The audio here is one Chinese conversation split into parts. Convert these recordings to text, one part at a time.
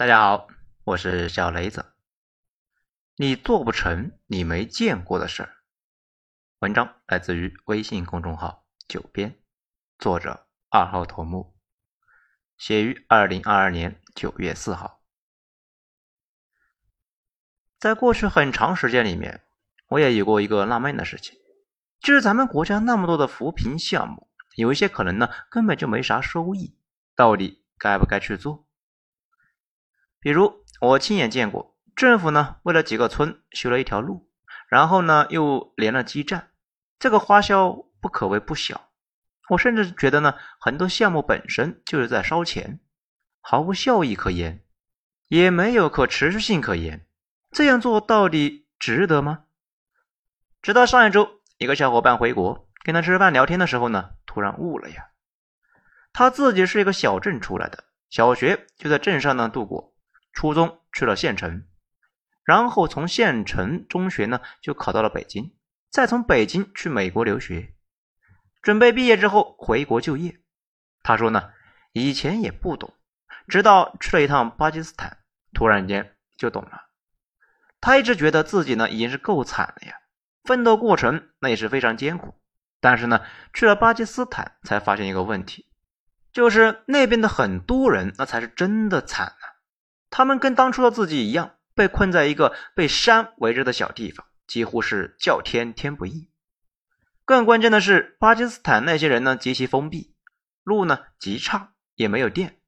大家好，我是小雷子。你做不成你没见过的事儿。文章来自于微信公众号“九编”，作者二号头目，写于二零二二年九月四号。在过去很长时间里面，我也有过一个纳闷的事情，就是咱们国家那么多的扶贫项目，有一些可能呢根本就没啥收益，到底该不该去做？比如我亲眼见过，政府呢为了几个村修了一条路，然后呢又连了基站，这个花销不可谓不小。我甚至觉得呢，很多项目本身就是在烧钱，毫无效益可言，也没有可持续性可言。这样做到底值得吗？直到上一周，一个小伙伴回国，跟他吃饭聊天的时候呢，突然悟了呀。他自己是一个小镇出来的，小学就在镇上呢度过。初中去了县城，然后从县城中学呢就考到了北京，再从北京去美国留学，准备毕业之后回国就业。他说呢，以前也不懂，直到去了一趟巴基斯坦，突然间就懂了。他一直觉得自己呢已经是够惨了呀，奋斗过程那也是非常艰苦，但是呢去了巴基斯坦才发现一个问题，就是那边的很多人那才是真的惨啊。他们跟当初的自己一样，被困在一个被山围着的小地方，几乎是叫天天不应。更关键的是，巴基斯坦那些人呢极其封闭，路呢极差，也没有电。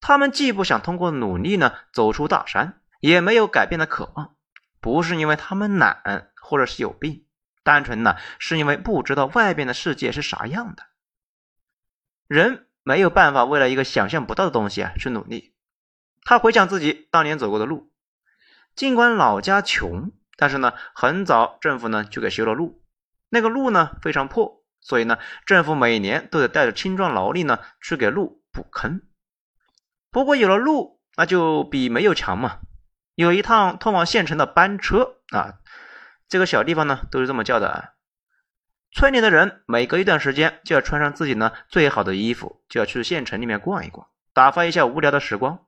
他们既不想通过努力呢走出大山，也没有改变的渴望。不是因为他们懒，或者是有病，单纯呢是因为不知道外边的世界是啥样的。人没有办法为了一个想象不到的东西啊去努力。他回想自己当年走过的路，尽管老家穷，但是呢，很早政府呢就给修了路。那个路呢非常破，所以呢，政府每年都得带着青壮劳力呢去给路补坑。不过有了路，那就比没有强嘛。有一趟通往县城的班车啊，这个小地方呢都是这么叫的啊。村里的人每隔一段时间就要穿上自己呢最好的衣服，就要去县城里面逛一逛，打发一下无聊的时光。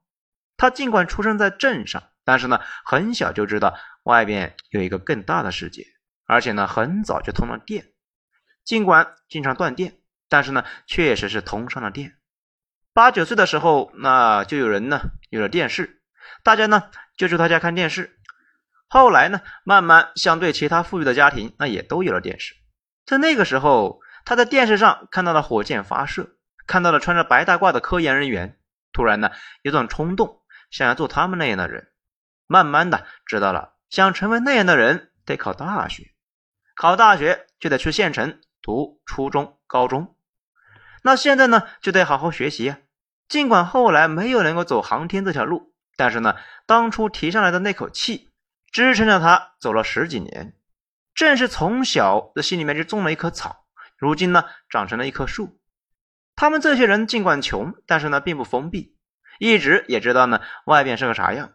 他尽管出生在镇上，但是呢，很小就知道外边有一个更大的世界，而且呢，很早就通了电。尽管经常断电，但是呢，确实是通上了电。八九岁的时候，那就有人呢有了电视，大家呢就去他家看电视。后来呢，慢慢相对其他富裕的家庭，那也都有了电视。在那个时候，他在电视上看到了火箭发射，看到了穿着白大褂的科研人员，突然呢，有种冲动。想要做他们那样的人，慢慢的知道了，想成为那样的人得考大学，考大学就得去县城读初中、高中。那现在呢，就得好好学习啊。尽管后来没有能够走航天这条路，但是呢，当初提上来的那口气支撑着他走了十几年。正是从小的心里面就种了一棵草，如今呢，长成了一棵树。他们这些人尽管穷，但是呢，并不封闭。一直也知道呢，外边是个啥样。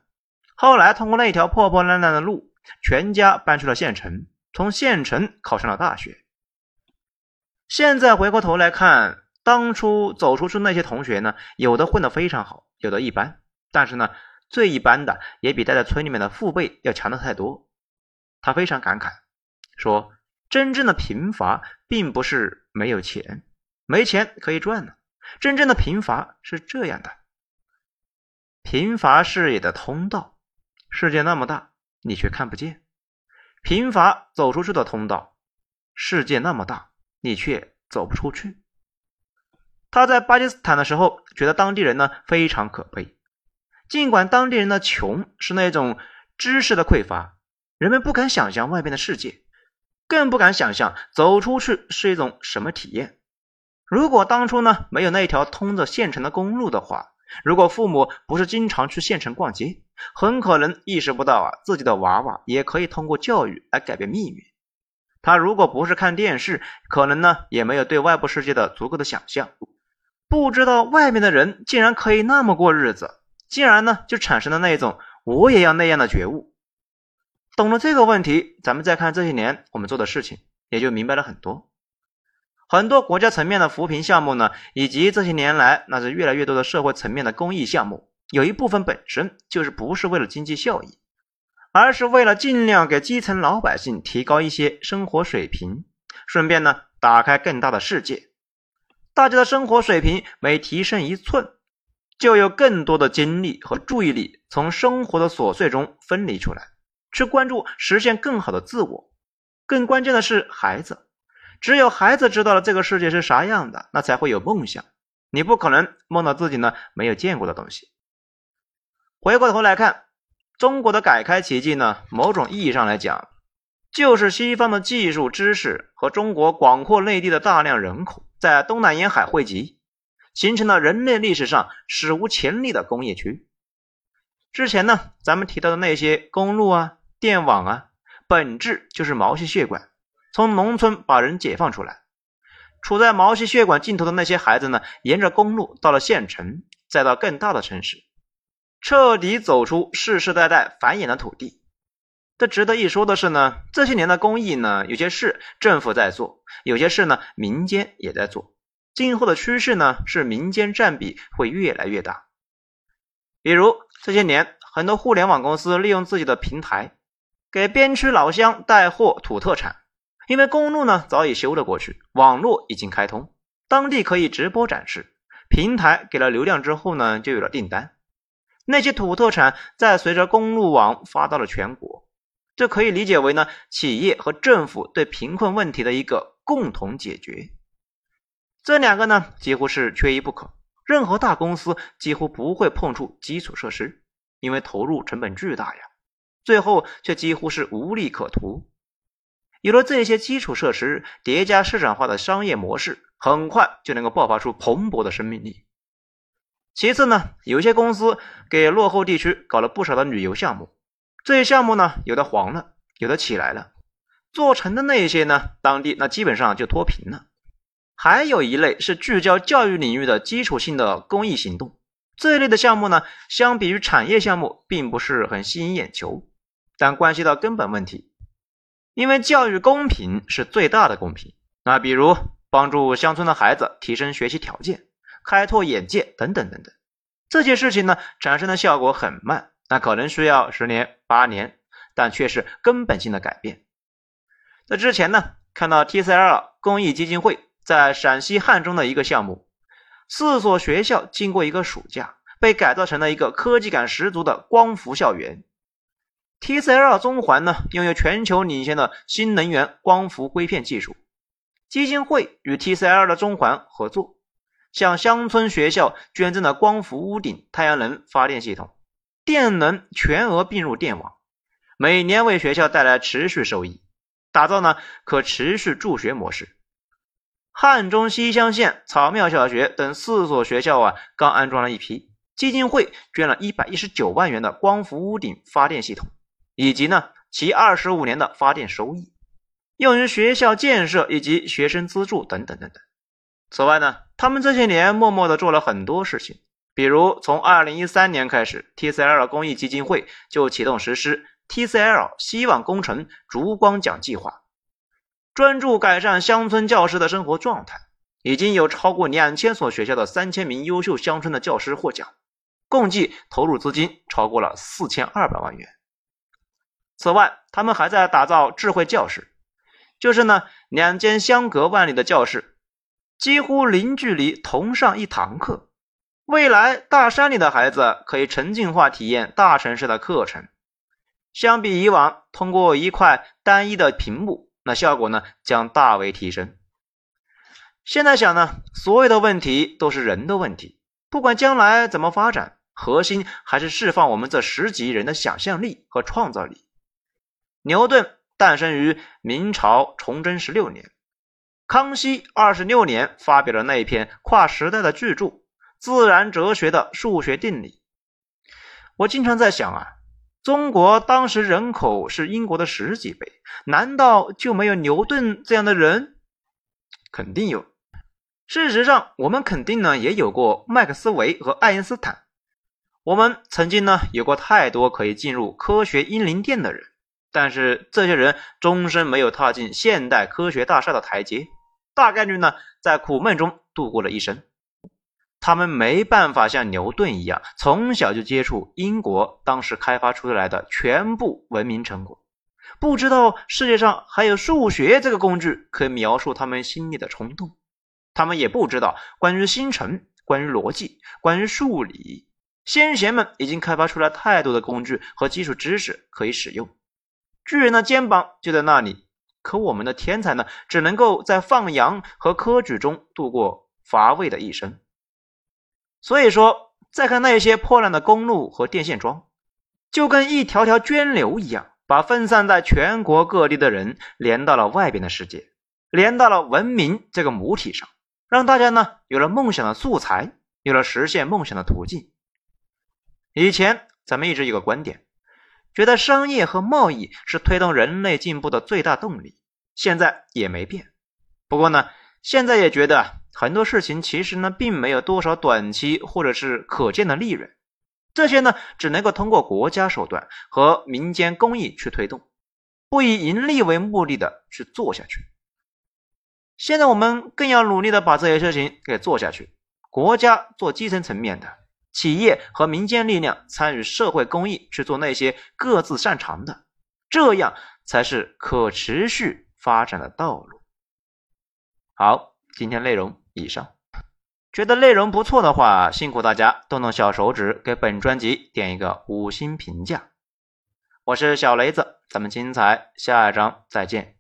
后来通过那条破破烂烂的路，全家搬去了县城，从县城考上了大学。现在回过头来看，当初走出去那些同学呢，有的混得非常好，有的一般，但是呢，最一般的也比待在村里面的父辈要强的太多。他非常感慨，说：“真正的贫乏，并不是没有钱，没钱可以赚呢。真正的贫乏是这样的。”贫乏视野的通道，世界那么大，你却看不见；贫乏走出去的通道，世界那么大，你却走不出去。他在巴基斯坦的时候，觉得当地人呢非常可悲。尽管当地人的穷是那种知识的匮乏，人们不敢想象外边的世界，更不敢想象走出去是一种什么体验。如果当初呢没有那条通着县城的公路的话，如果父母不是经常去县城逛街，很可能意识不到啊，自己的娃娃也可以通过教育来改变命运。他如果不是看电视，可能呢也没有对外部世界的足够的想象，不知道外面的人竟然可以那么过日子，竟然呢就产生了那一种我也要那样的觉悟。懂了这个问题，咱们再看这些年我们做的事情，也就明白了很多。很多国家层面的扶贫项目呢，以及这些年来那是越来越多的社会层面的公益项目，有一部分本身就是不是为了经济效益，而是为了尽量给基层老百姓提高一些生活水平，顺便呢打开更大的世界。大家的生活水平每提升一寸，就有更多的精力和注意力从生活的琐碎中分离出来，去关注实现更好的自我。更关键的是，孩子，只有孩子知道了这个世界是啥样的，那才会有梦想。你不可能梦到自己呢没有见过的东西。回过头来看，中国的改开奇迹呢，某种意义上来讲，就是西方的技术知识和中国广阔内地的大量人口在东南沿海汇集，形成了人类历史上史无前例的工业区。之前呢，咱们提到的那些公路啊、电网啊，本质就是毛细血管，从农村把人解放出来，处在毛细血管尽头的那些孩子呢，沿着公路到了县城，再到更大的城市。彻底走出世世代代繁衍的土地。这值得一说的是呢，这些年的公益呢，有些事政府在做，有些事呢民间也在做。今后的趋势呢，是民间占比会越来越大。比如这些年，很多互联网公司利用自己的平台，给边区老乡带货土特产。因为公路呢早已修了过去，网络已经开通，当地可以直播展示。平台给了流量之后呢，就有了订单。那些土特产在随着公路网发到了全国，这可以理解为呢企业和政府对贫困问题的一个共同解决。这两个呢几乎是缺一不可，任何大公司几乎不会碰触基础设施，因为投入成本巨大呀，最后却几乎是无利可图。有了这些基础设施叠加市场化的商业模式，很快就能够爆发出蓬勃的生命力。其次呢，有些公司给落后地区搞了不少的旅游项目，这些项目呢，有的黄了，有的起来了，做成的那些呢，当地那基本上就脱贫了。还有一类是聚焦教育领域的基础性的公益行动，这一类的项目呢，相比于产业项目，并不是很吸引眼球，但关系到根本问题，因为教育公平是最大的公平。那比如帮助乡村的孩子提升学习条件。开拓眼界等等等等，这些事情呢产生的效果很慢，那可能需要十年八年，但却是根本性的改变。在之前呢，看到 TCL 公益基金会在陕西汉中的一个项目，四所学校经过一个暑假，被改造成了一个科技感十足的光伏校园。TCL 中环呢拥有全球领先的新能源光伏硅片技术，基金会与 TCL 的中环合作。向乡村学校捐赠了光伏屋顶太阳能发电系统，电能全额并入电网，每年为学校带来持续收益，打造呢可持续助学模式。汉中西乡县草庙小学等四所学校啊，刚安装了一批，基金会捐了一百一十九万元的光伏屋顶发电系统，以及呢其二十五年的发电收益，用于学校建设以及学生资助等等等等。此外呢，他们这些年默默的做了很多事情，比如从二零一三年开始，TCL 公益基金会就启动实施 TCL 希望工程烛光奖计划，专注改善乡村教师的生活状态，已经有超过两千所学校的三千名优秀乡村的教师获奖，共计投入资金超过了四千二百万元。此外，他们还在打造智慧教室，就是呢两间相隔万里的教室。几乎零距离同上一堂课，未来大山里的孩子可以沉浸化体验大城市的课程。相比以往，通过一块单一的屏幕，那效果呢将大为提升。现在想呢，所有的问题都是人的问题，不管将来怎么发展，核心还是释放我们这十几亿人的想象力和创造力。牛顿诞生于明朝崇祯十六年。康熙二十六年发表了那一篇跨时代的巨著《自然哲学的数学定理》。我经常在想啊，中国当时人口是英国的十几倍，难道就没有牛顿这样的人？肯定有。事实上，我们肯定呢也有过麦克斯韦和爱因斯坦。我们曾经呢有过太多可以进入科学英灵殿的人。但是这些人终身没有踏进现代科学大厦的台阶，大概率呢在苦闷中度过了一生。他们没办法像牛顿一样，从小就接触英国当时开发出来的全部文明成果，不知道世界上还有数学这个工具可以描述他们心里的冲动。他们也不知道关于星辰、关于逻辑、关于数理，先贤们已经开发出来太多的工具和基础知识可以使用。巨人的肩膀就在那里，可我们的天才呢，只能够在放羊和科举中度过乏味的一生。所以说，再看那些破烂的公路和电线桩，就跟一条条涓流一样，把分散在全国各地的人连到了外边的世界，连到了文明这个母体上，让大家呢有了梦想的素材，有了实现梦想的途径。以前咱们一直有个观点。觉得商业和贸易是推动人类进步的最大动力，现在也没变。不过呢，现在也觉得很多事情其实呢，并没有多少短期或者是可见的利润，这些呢，只能够通过国家手段和民间公益去推动，不以盈利为目的的去做下去。现在我们更要努力的把这些事情给做下去，国家做基层层面的。企业和民间力量参与社会公益，去做那些各自擅长的，这样才是可持续发展的道路。好，今天内容以上，觉得内容不错的话，辛苦大家动动小手指给本专辑点一个五星评价。我是小雷子，咱们精彩下一章再见。